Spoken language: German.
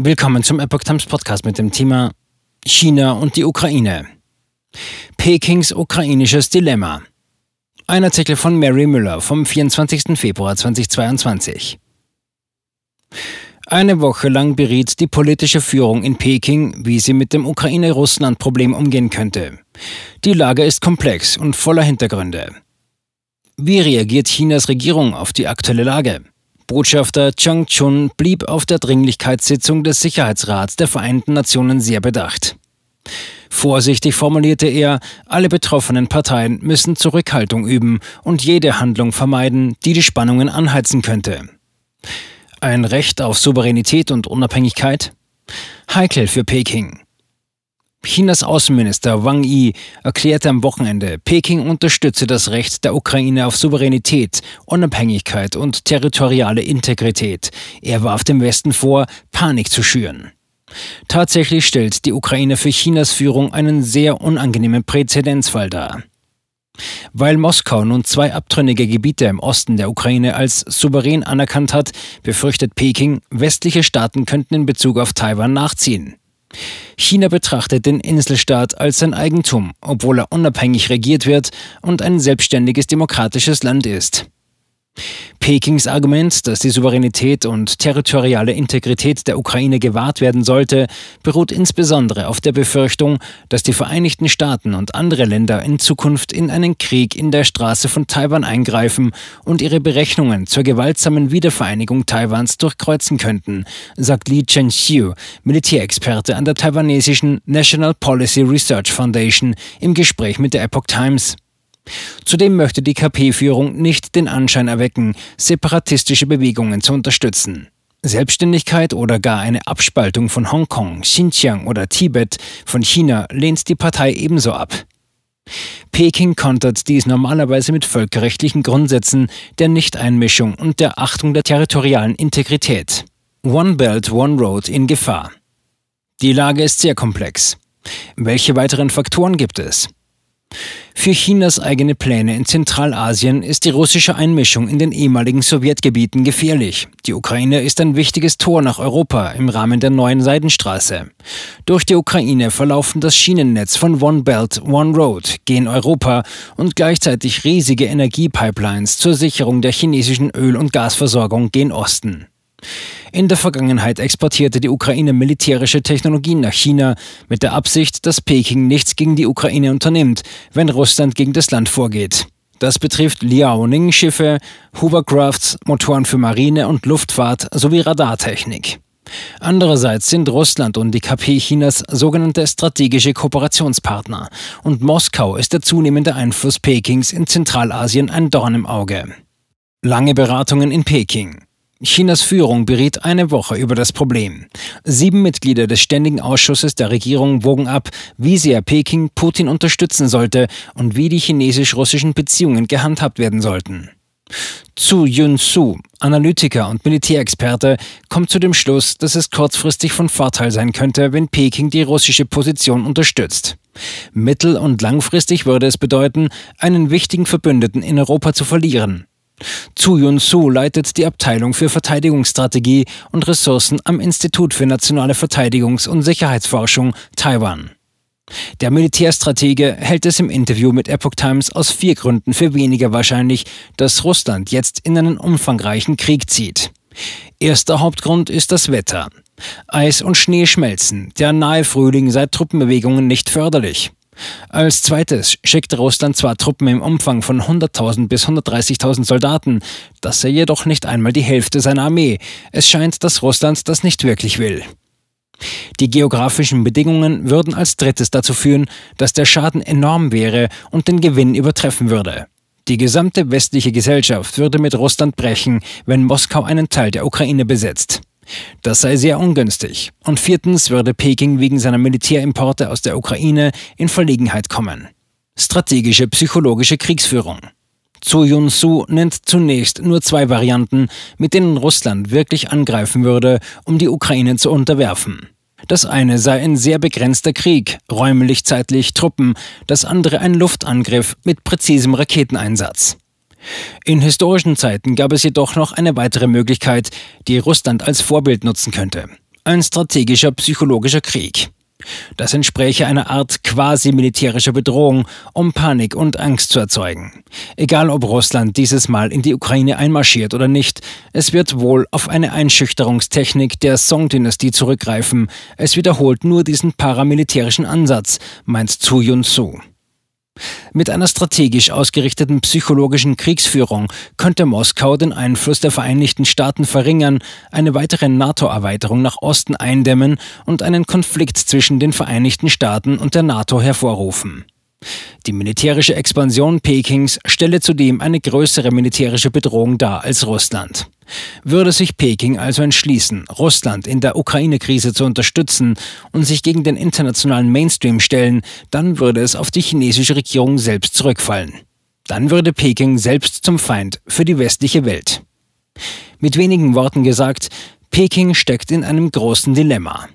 Willkommen zum Epoch Times Podcast mit dem Thema China und die Ukraine. Pekings ukrainisches Dilemma. Ein Artikel von Mary Müller vom 24. Februar 2022. Eine Woche lang beriet die politische Führung in Peking, wie sie mit dem Ukraine-Russland-Problem umgehen könnte. Die Lage ist komplex und voller Hintergründe. Wie reagiert Chinas Regierung auf die aktuelle Lage? Botschafter Chang Chun blieb auf der Dringlichkeitssitzung des Sicherheitsrats der Vereinten Nationen sehr bedacht. Vorsichtig formulierte er, alle betroffenen Parteien müssen Zurückhaltung üben und jede Handlung vermeiden, die die Spannungen anheizen könnte. Ein Recht auf Souveränität und Unabhängigkeit? Heikel für Peking. Chinas Außenminister Wang Yi erklärte am Wochenende, Peking unterstütze das Recht der Ukraine auf Souveränität, Unabhängigkeit und territoriale Integrität. Er warf dem Westen vor, Panik zu schüren. Tatsächlich stellt die Ukraine für Chinas Führung einen sehr unangenehmen Präzedenzfall dar. Weil Moskau nun zwei abtrünnige Gebiete im Osten der Ukraine als souverän anerkannt hat, befürchtet Peking, westliche Staaten könnten in Bezug auf Taiwan nachziehen. China betrachtet den Inselstaat als sein Eigentum, obwohl er unabhängig regiert wird und ein selbstständiges demokratisches Land ist. Pekings Argument, dass die Souveränität und territoriale Integrität der Ukraine gewahrt werden sollte, beruht insbesondere auf der Befürchtung, dass die Vereinigten Staaten und andere Länder in Zukunft in einen Krieg in der Straße von Taiwan eingreifen und ihre Berechnungen zur gewaltsamen Wiedervereinigung Taiwans durchkreuzen könnten, sagt Li Chen-xiu, Militärexperte an der taiwanesischen National Policy Research Foundation, im Gespräch mit der Epoch Times. Zudem möchte die KP-Führung nicht den Anschein erwecken, separatistische Bewegungen zu unterstützen. Selbstständigkeit oder gar eine Abspaltung von Hongkong, Xinjiang oder Tibet von China lehnt die Partei ebenso ab. Peking kontert dies normalerweise mit völkerrechtlichen Grundsätzen der Nichteinmischung und der Achtung der territorialen Integrität. One Belt, One Road in Gefahr. Die Lage ist sehr komplex. Welche weiteren Faktoren gibt es? Für Chinas eigene Pläne in Zentralasien ist die russische Einmischung in den ehemaligen Sowjetgebieten gefährlich. Die Ukraine ist ein wichtiges Tor nach Europa im Rahmen der neuen Seidenstraße. Durch die Ukraine verlaufen das Schienennetz von One Belt, One Road gen Europa und gleichzeitig riesige Energiepipelines zur Sicherung der chinesischen Öl- und Gasversorgung gen Osten. In der Vergangenheit exportierte die Ukraine militärische Technologien nach China mit der Absicht, dass Peking nichts gegen die Ukraine unternimmt, wenn Russland gegen das Land vorgeht. Das betrifft Liaoning-Schiffe, Hovercrafts, Motoren für Marine und Luftfahrt sowie Radartechnik. Andererseits sind Russland und die KP Chinas sogenannte strategische Kooperationspartner und Moskau ist der zunehmende Einfluss Pekings in Zentralasien ein Dorn im Auge. Lange Beratungen in Peking. Chinas Führung beriet eine Woche über das Problem. Sieben Mitglieder des Ständigen Ausschusses der Regierung wogen ab, wie sehr Peking Putin unterstützen sollte und wie die chinesisch-russischen Beziehungen gehandhabt werden sollten. Zu Yun-Su, Analytiker und Militärexperte, kommt zu dem Schluss, dass es kurzfristig von Vorteil sein könnte, wenn Peking die russische Position unterstützt. Mittel- und langfristig würde es bedeuten, einen wichtigen Verbündeten in Europa zu verlieren. Zu Yun-Su leitet die Abteilung für Verteidigungsstrategie und Ressourcen am Institut für nationale Verteidigungs- und Sicherheitsforschung Taiwan. Der Militärstratege hält es im Interview mit Epoch Times aus vier Gründen für weniger wahrscheinlich, dass Russland jetzt in einen umfangreichen Krieg zieht. Erster Hauptgrund ist das Wetter. Eis und Schnee schmelzen, der nahe Frühling sei Truppenbewegungen nicht förderlich. Als zweites schickt Russland zwar Truppen im Umfang von 100.000 bis 130.000 Soldaten, das sei jedoch nicht einmal die Hälfte seiner Armee. Es scheint, dass Russland das nicht wirklich will. Die geografischen Bedingungen würden als drittes dazu führen, dass der Schaden enorm wäre und den Gewinn übertreffen würde. Die gesamte westliche Gesellschaft würde mit Russland brechen, wenn Moskau einen Teil der Ukraine besetzt. Das sei sehr ungünstig. Und viertens würde Peking wegen seiner Militärimporte aus der Ukraine in Verlegenheit kommen. Strategische psychologische Kriegsführung. Zu Yun-Su nennt zunächst nur zwei Varianten, mit denen Russland wirklich angreifen würde, um die Ukraine zu unterwerfen. Das eine sei ein sehr begrenzter Krieg, räumlich, zeitlich Truppen, das andere ein Luftangriff mit präzisem Raketeneinsatz. In historischen Zeiten gab es jedoch noch eine weitere Möglichkeit, die Russland als Vorbild nutzen könnte. Ein strategischer psychologischer Krieg. Das entspräche einer Art quasi militärischer Bedrohung, um Panik und Angst zu erzeugen. Egal ob Russland dieses Mal in die Ukraine einmarschiert oder nicht, es wird wohl auf eine Einschüchterungstechnik der Song-Dynastie zurückgreifen. Es wiederholt nur diesen paramilitärischen Ansatz, meint Zu Yun-Su. Mit einer strategisch ausgerichteten psychologischen Kriegsführung könnte Moskau den Einfluss der Vereinigten Staaten verringern, eine weitere NATO-Erweiterung nach Osten eindämmen und einen Konflikt zwischen den Vereinigten Staaten und der NATO hervorrufen. Die militärische Expansion Pekings stelle zudem eine größere militärische Bedrohung dar als Russland. Würde sich Peking also entschließen, Russland in der Ukraine-Krise zu unterstützen und sich gegen den internationalen Mainstream stellen, dann würde es auf die chinesische Regierung selbst zurückfallen. Dann würde Peking selbst zum Feind für die westliche Welt. Mit wenigen Worten gesagt, Peking steckt in einem großen Dilemma.